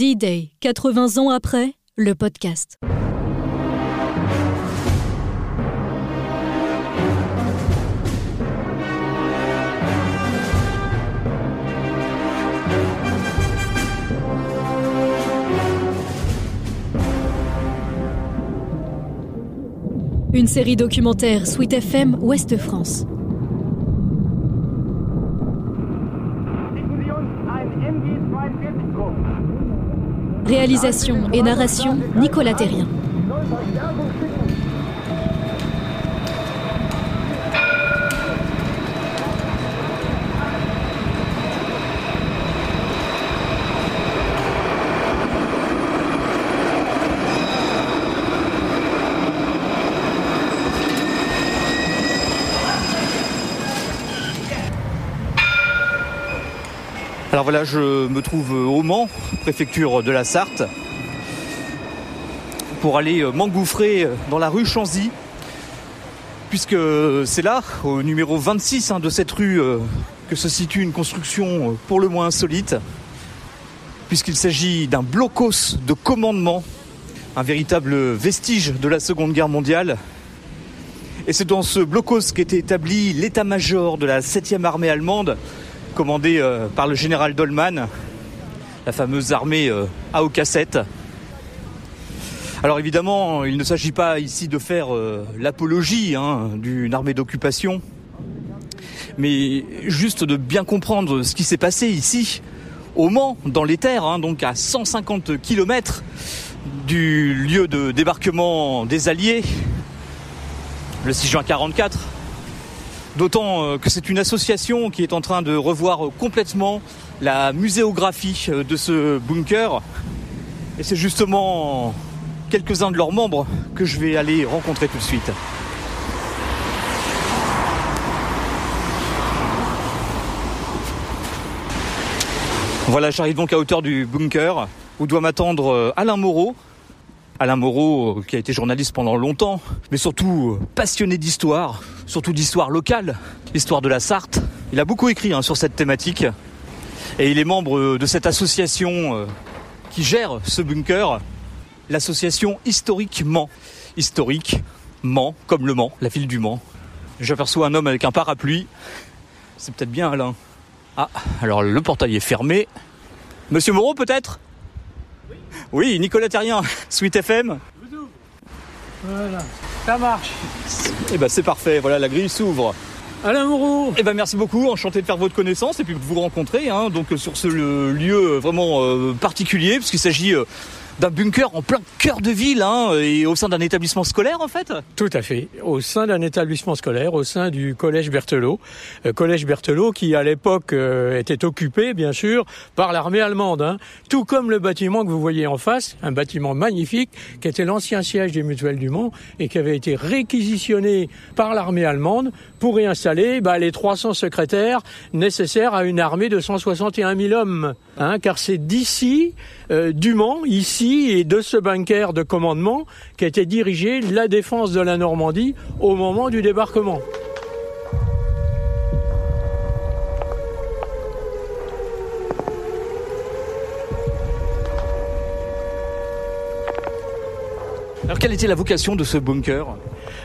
D-Day, 80 ans après, le podcast. Une série documentaire Sweet FM Ouest France. Réalisation et narration Nicolas Terrien. Alors voilà, je me trouve au Mans, préfecture de la Sarthe, pour aller m'engouffrer dans la rue Chanzy, puisque c'est là, au numéro 26 hein, de cette rue, euh, que se situe une construction pour le moins insolite, puisqu'il s'agit d'un blocos de commandement, un véritable vestige de la Seconde Guerre mondiale. Et c'est dans ce blocos qu'était établi l'état-major de la 7e armée allemande, commandé euh, par le général Dolman, la fameuse armée euh, à cassette. Alors évidemment, il ne s'agit pas ici de faire euh, l'apologie hein, d'une armée d'occupation, mais juste de bien comprendre ce qui s'est passé ici, au Mans, dans les terres, hein, donc à 150 km du lieu de débarquement des Alliés, le 6 juin 44. D'autant euh, que c'est une association qui est en train de revoir complètement la muséographie euh, de ce bunker. Et c'est justement quelques-uns de leurs membres que je vais aller rencontrer tout de suite. Voilà, j'arrive donc à hauteur du bunker où doit m'attendre euh, Alain Moreau, Alain Moreau, euh, qui a été journaliste pendant longtemps, mais surtout euh, passionné d'histoire, surtout d'histoire locale, l'histoire de la Sarthe. Il a beaucoup écrit hein, sur cette thématique et il est membre euh, de cette association qui gère ce bunker, l'association Historique Mans. Historique Mans, comme le Mans, la ville du Mans. J'aperçois un homme avec un parapluie. C'est peut-être bien Alain. Ah, alors le portail est fermé. Monsieur Moreau peut-être? Oui, Nicolas Terrien, Sweet FM. Voilà, ça marche. Eh ben c'est parfait, voilà, la grille s'ouvre. Alain Moreau Eh ben merci beaucoup, enchanté de faire votre connaissance et puis de vous rencontrer hein, donc sur ce lieu vraiment euh, particulier puisqu'il s'agit euh, d'un bunker en plein cœur de ville hein, et au sein d'un établissement scolaire en fait Tout à fait, au sein d'un établissement scolaire, au sein du collège Berthelot. Euh, collège Berthelot qui à l'époque euh, était occupé bien sûr par l'armée allemande. Hein. Tout comme le bâtiment que vous voyez en face, un bâtiment magnifique qui était l'ancien siège des mutuelles du Mans et qui avait été réquisitionné par l'armée allemande pour y installer bah, les 300 secrétaires nécessaires à une armée de 161 000 hommes. Hein, car c'est d'ici, euh, du Mans, ici, et de ce bunker de commandement qui été dirigé la défense de la Normandie au moment du débarquement. Alors quelle était la vocation de ce bunker?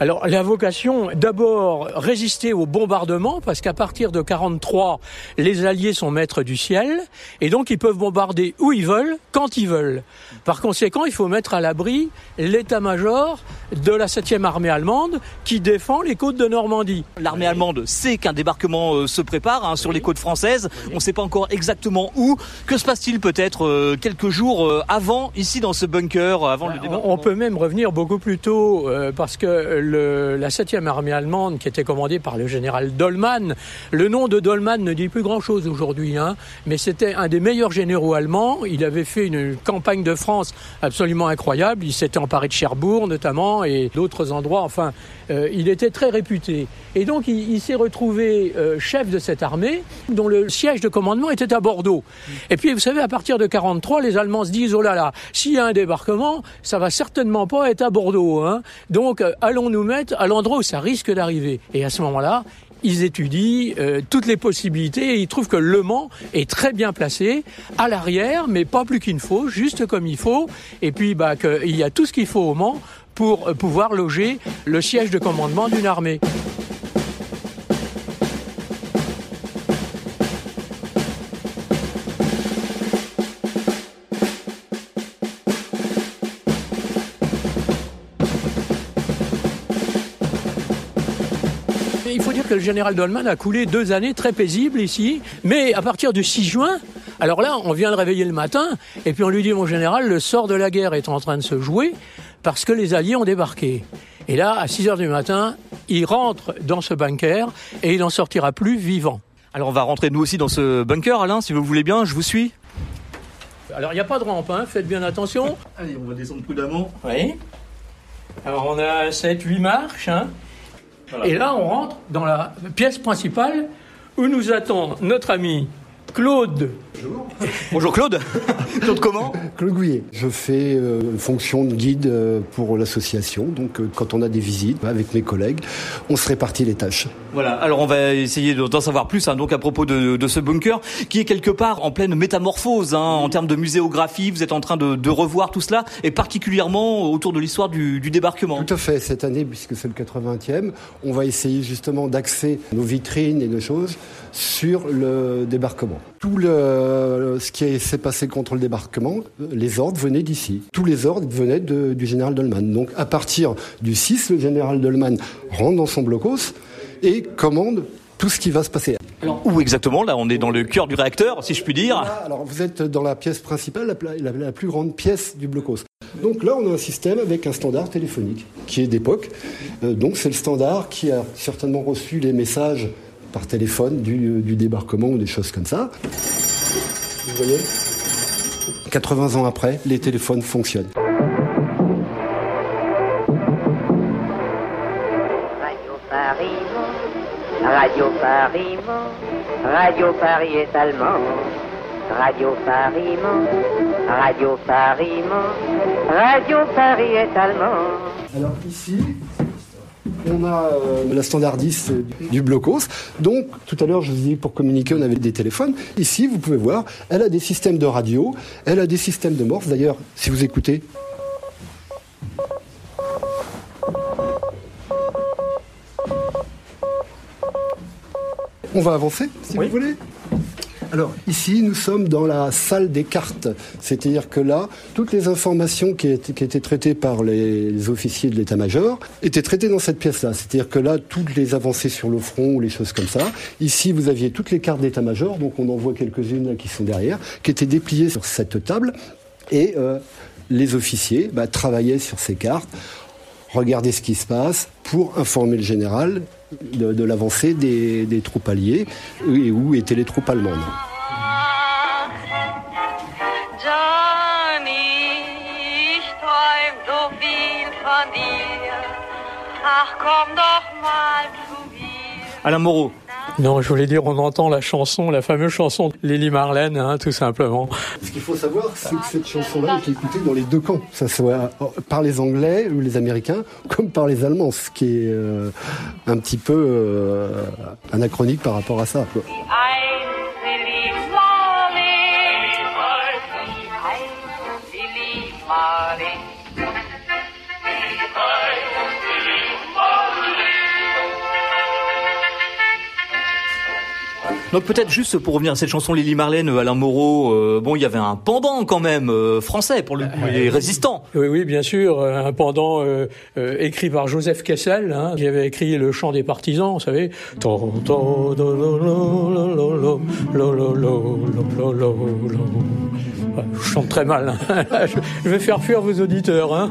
Alors la vocation, d'abord résister au bombardement, parce qu'à partir de 43, les Alliés sont maîtres du ciel, et donc ils peuvent bombarder où ils veulent, quand ils veulent. Par conséquent, il faut mettre à l'abri l'état-major de la 7e armée allemande qui défend les côtes de Normandie. L'armée allemande sait qu'un débarquement euh, se prépare hein, sur les côtes françaises. On ne sait pas encore exactement où. Que se passe-t-il peut-être euh, quelques jours euh, avant, ici dans ce bunker, avant le débarquement On peut même revenir beaucoup plus tôt, parce que la 7e armée allemande, qui était commandée par le général Dolman, le nom de Dolman ne dit plus grand-chose aujourd'hui, hein, mais c'était un des meilleurs généraux allemands. Il avait fait une campagne de France absolument incroyable. Il s'était emparé de Cherbourg notamment et d'autres endroits. Enfin, euh, il était très réputé. Et donc, il, s'est retrouvé euh, chef de cette armée dont le siège de commandement était à Bordeaux. Et puis, vous savez, à partir de 43, les Allemands se disent, oh là là, s'il y a un débarquement, ça va certainement pas être à Bordeaux. Hein. Donc, euh, allons à l'endroit où ça risque d'arriver. Et à ce moment-là, ils étudient euh, toutes les possibilités et ils trouvent que Le Mans est très bien placé à l'arrière, mais pas plus qu'il ne faut, juste comme il faut. Et puis bah, qu'il y a tout ce qu'il faut au Mans pour euh, pouvoir loger le siège de commandement d'une armée. Il faut dire que le général Dolman a coulé deux années très paisibles ici, mais à partir du 6 juin, alors là, on vient de réveiller le matin, et puis on lui dit, mon général, le sort de la guerre est en train de se jouer parce que les Alliés ont débarqué. Et là, à 6 heures du matin, il rentre dans ce bunker et il n'en sortira plus vivant. Alors on va rentrer nous aussi dans ce bunker, Alain, si vous voulez bien, je vous suis. Alors il n'y a pas de rampe, hein, faites bien attention. Allez, on va descendre prudemment. Oui. Alors on a 7-8 marches. Hein. Et là, on rentre dans la pièce principale où nous attend notre ami Claude. Bonjour Claude. Claude comment Claude Gouillet. Je fais euh, fonction de guide euh, pour l'association. Donc euh, quand on a des visites avec mes collègues, on se répartit les tâches. Voilà, alors on va essayer d'en savoir plus hein, donc à propos de, de, ce bunker qui est quelque part en pleine métamorphose hein, en termes de muséographie. Vous êtes en train de, de revoir tout cela et particulièrement autour de l'histoire du, du, débarquement. Tout à fait. Cette année, puisque c'est le 80e, on va essayer justement d'axer nos vitrines et nos choses sur le débarquement. Tout le, ce qui s'est passé contre le débarquement, les ordres venaient d'ici. Tous les ordres venaient de, du général Dolman. Donc à partir du 6, le général Dolman rentre dans son blocos et commande tout ce qui va se passer. Alors, où exactement? Là, on est dans le cœur du réacteur, si je puis dire. alors, vous êtes dans la pièce principale, la, la, la plus grande pièce du blocos. Donc là, on a un système avec un standard téléphonique qui est d'époque. Euh, donc c'est le standard qui a certainement reçu les messages par téléphone du, du, débarquement ou des choses comme ça. Vous voyez 80 ans après, les téléphones fonctionnent. Radio Paris, Radio Paris, Radio Paris est allemand. Radio Paris, Radio Paris, Radio Paris est allemand. Alors ici, on a euh, la standardiste du blocos. Donc, tout à l'heure, je vous ai dit, pour communiquer, on avait des téléphones. Ici, vous pouvez voir, elle a des systèmes de radio, elle a des systèmes de morse. D'ailleurs, si vous écoutez. On va avancer, si Oui. vous voulez. Alors ici, nous sommes dans la salle des cartes, c'est-à-dire que là, toutes les informations qui étaient, traitées par les, officiers de l'état-major étaient traitées dans cette pièce-là. C'est-à-dire que là, toutes les avancées sur le front ou les choses comme ça. Ici, vous aviez toutes les cartes d'état-major, donc on en voit quelques-unes qui sont derrière, qui étaient dépliées sur cette table, et euh, les officiers bah, travaillaient sur ces cartes regarder ce qui se passe pour informer le général de, de l'avancée des, des, troupes alliées et où étaient les troupes allemandes. Alain Moreau. Non, je voulais dire, on entend la chanson, la fameuse chanson de Lily Marlène, hein, tout simplement. Ce qu'il faut savoir, c'est que cette chanson-là est écoutée dans les deux camps, que ce soit par les Anglais ou les Américains, comme par les Allemands, ce qui est euh, un petit peu euh, anachronique par rapport à ça. Quoi. Donc peut-être juste pour revenir à cette chanson Lily Marlène, Alain Moreau, euh, bon il y avait un pendant quand même euh, français pour le coup, les résistants. Oui oui bien sûr, un pendant euh, écrit par Joseph Kessel, hein, qui avait écrit le chant des partisans, vous savez. Je chante très mal, hein. je vais faire fuir vos auditeurs. Hein.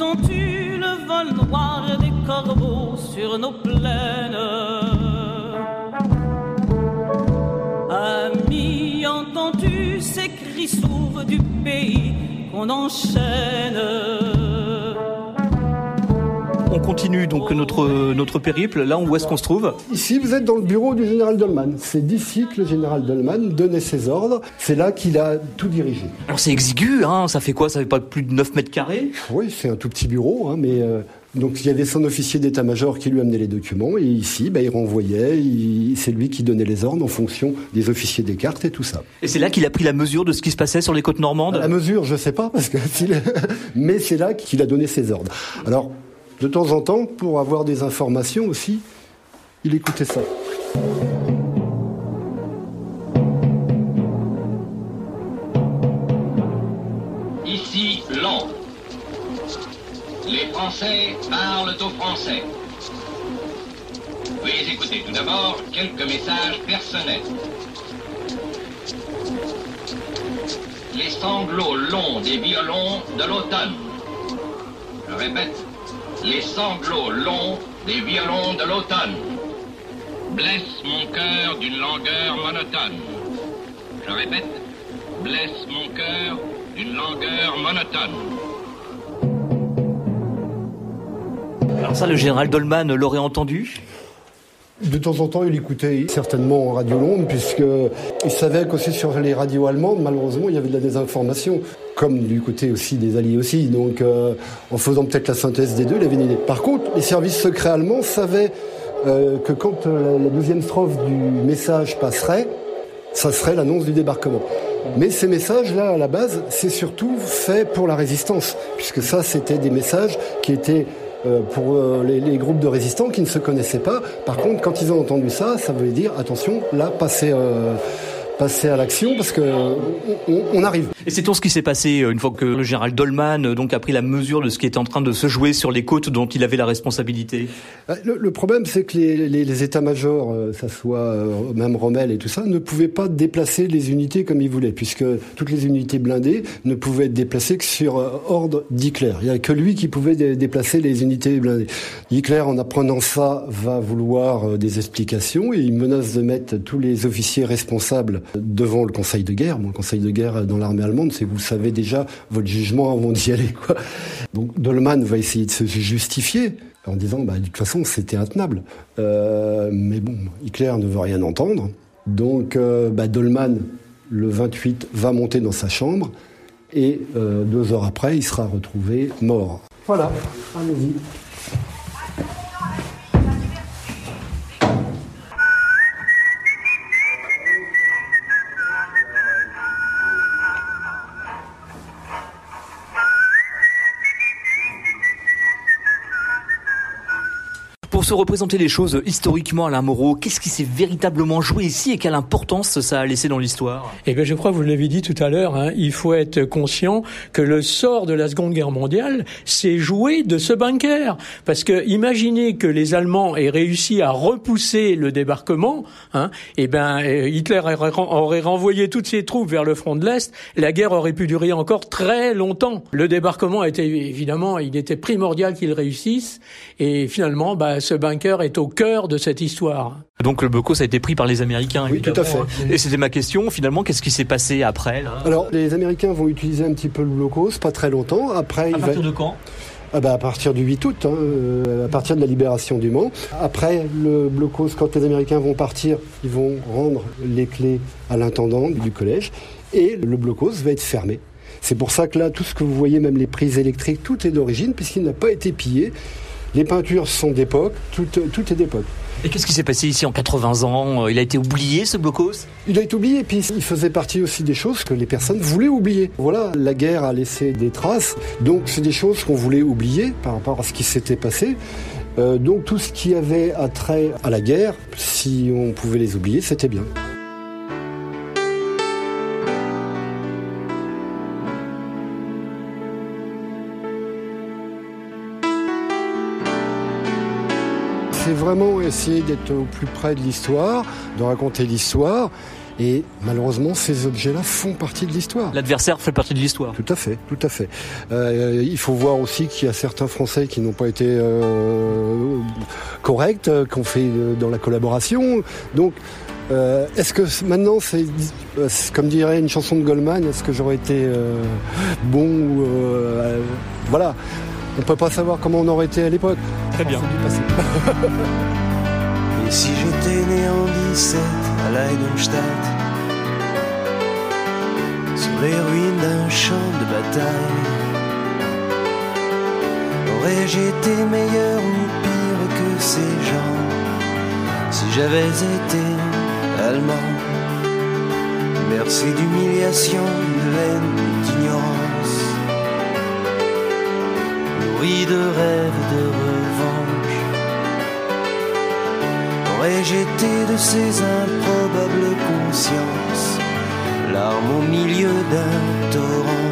Entends-tu le vol noir des corbeaux sur nos plaines? Ami, entends-tu ces cris sourds du pays qu'on enchaîne? On continue donc notre, notre périple. Là, où est-ce qu'on se trouve Ici, vous êtes dans le bureau du général Dolman. C'est d'ici que le général Dolman donnait ses ordres. C'est là qu'il a tout dirigé. Alors c'est exigu, hein ça fait quoi? Ça fait pas plus de 9 mètres carrés? Oui, c'est un tout petit bureau, hein, mais euh, donc il y avait son officier d'état-major qui lui amenait les documents et ici, bah, il renvoyait. il- C'est lui qui donnait les ordres en fonction des officiers des cartes et tout ça. Et c'est là qu'il a pris la mesure de ce qui se passait sur les côtes normandes? La mesure, je sais pas, parce que mais c'est là qu'il a donné ses ordres. Alors, de temps en temps, pour avoir des informations aussi, il écoutait ça. Ici Londres. Les Français parlent aux Français. Veuillez écouter tout d'abord quelques messages personnels. Les sanglots longs des violons de l'automne. Je répète, les sanglots longs des violons de l'automne blessent mon cœur d'une langueur monotone. Je répète, blesse mon cœur d'une langueur monotone. Alors ça, le général Dolman l'aurait entendu? De temps en temps, il écoutait certainement en radio Londres, puisqu'il savait qu'aussi sur les radios allemandes, malheureusement, il y avait de la désinformation, comme du côté aussi des Alliés aussi. Donc, euh, en faisant peut-être la synthèse des deux, il avait une idée. Par contre, les services secrets allemands savaient euh, que quand euh, la deuxième strophe du message passerait, ça serait l'annonce du débarquement. Mais ces messages-là, à la base, c'est surtout fait pour la résistance, puisque ça, c'était des messages qui étaient pour euh, les, les groupes de résistants qui ne se connaissaient pas. Par contre, quand ils ont entendu ça, ça veut dire attention, là, passez, euh, passez à l'action, parce que euh, on, on arrive. Et c'est tout ce qui s'est passé euh, une fois que le général Dolman euh, donc a pris la mesure de ce qui était en train de se jouer sur les côtes dont il avait la responsabilité. Euh, Le, problème, c'est que les, états-majors, euh, ça soit même Rommel et tout ça, ne pouvaient pas déplacer les unités comme ils voulaient, puisque toutes les unités blindées ne pouvaient être déplacées que sur ordre d'Hitler. Il n'y a que lui qui pouvait dé- déplacer les unités blindées. Hitler, en apprenant ça, va vouloir des explications et il menace de mettre tous les officiers responsables devant le Conseil de guerre. Bon, le Conseil de guerre dans l'armée allemande, c'est que vous savez déjà votre jugement avant d'y aller. Donc Dolman va essayer de se justifier en disant bah, de toute façon c'était intenable. Euh, mais bon, Hitler ne veut rien entendre. Donc euh, bah, Dolman, le 28, va monter dans sa chambre et euh, deux heures après, il sera retrouvé mort. Voilà, allez-y. Se représenter les choses historiquement, Alain Moreau, qu'est-ce qui s'est véritablement joué ici et quelle importance ça a laissé dans l'histoire? Eh bien, je crois vous l'avez dit tout à l'heure, hein, il faut être conscient que le sort de la Seconde Guerre mondiale s'est joué de ce bunker. Parce que imaginez que les Allemands aient réussi à repousser le débarquement, hein, eh ben euh, Hitler aurait renvoyé toutes ses troupes vers le front de l'Est, la guerre aurait pu durer encore très longtemps. Le débarquement était évidemment, il était primordial qu'il réussisse, et finalement, bah, ce bunker est au cœur de cette histoire. Donc le Bocos a été pris par les Américains. Oui, tout à évidemment. Et c'était ma question, finalement, qu'est-ce qui s'est passé après là? Alors, les Américains vont utiliser un petit peu le blocos, pas très longtemps. Après, À il va... partir de quand? Ah bah, à partir du 8 août, hein, euh, à partir de la libération du Mans. Après le blocos, quand les Américains vont partir, ils vont rendre les clés à l'intendant du collège et le blocos va être fermé. C'est pour ça que là, tout ce que vous voyez, même les prises électriques, tout est d'origine puisqu'il n'a pas été pillé. Les peintures sont d'époque, tout, tout est d'époque. Et qu'est-ce qui s'est passé ici en 80 ans Il a été oublié ce blocos? Il a été oublié, puis il faisait partie aussi des choses que les personnes voulaient oublier. Voilà, la guerre a laissé des traces, donc c'est des choses qu'on voulait oublier par rapport à ce qui s'était passé. Euh, donc tout ce qui avait attrait à la guerre, si on pouvait les oublier, c'était bien. C'est vraiment essayer d'être au plus près de l'histoire, de raconter l'histoire. Et malheureusement, ces objets-là font partie de l'histoire. L'adversaire fait partie de l'histoire. Tout à fait, tout à fait. Euh, il faut voir aussi qu'il y a certains Français qui n'ont pas été euh, corrects, euh, qu'on fait euh, dans la collaboration. Donc, euh, est-ce que maintenant, c'est comme dirait une chanson de Goldman, est-ce que j'aurais été bon ou, Voilà. On peut pas savoir comment on aurait été à l'époque. Très bien. Et si j'étais né en 17 à Leidenstadt, sur les ruines d'un champ de bataille, aurais-je été meilleur ou pire que ces gens si j'avais été allemand? Merci d'humiliation, de haine, d'ignorance, de rêves de revanche. Aurais-je été de ces improbables consciences, larmes au milieu d'un torrent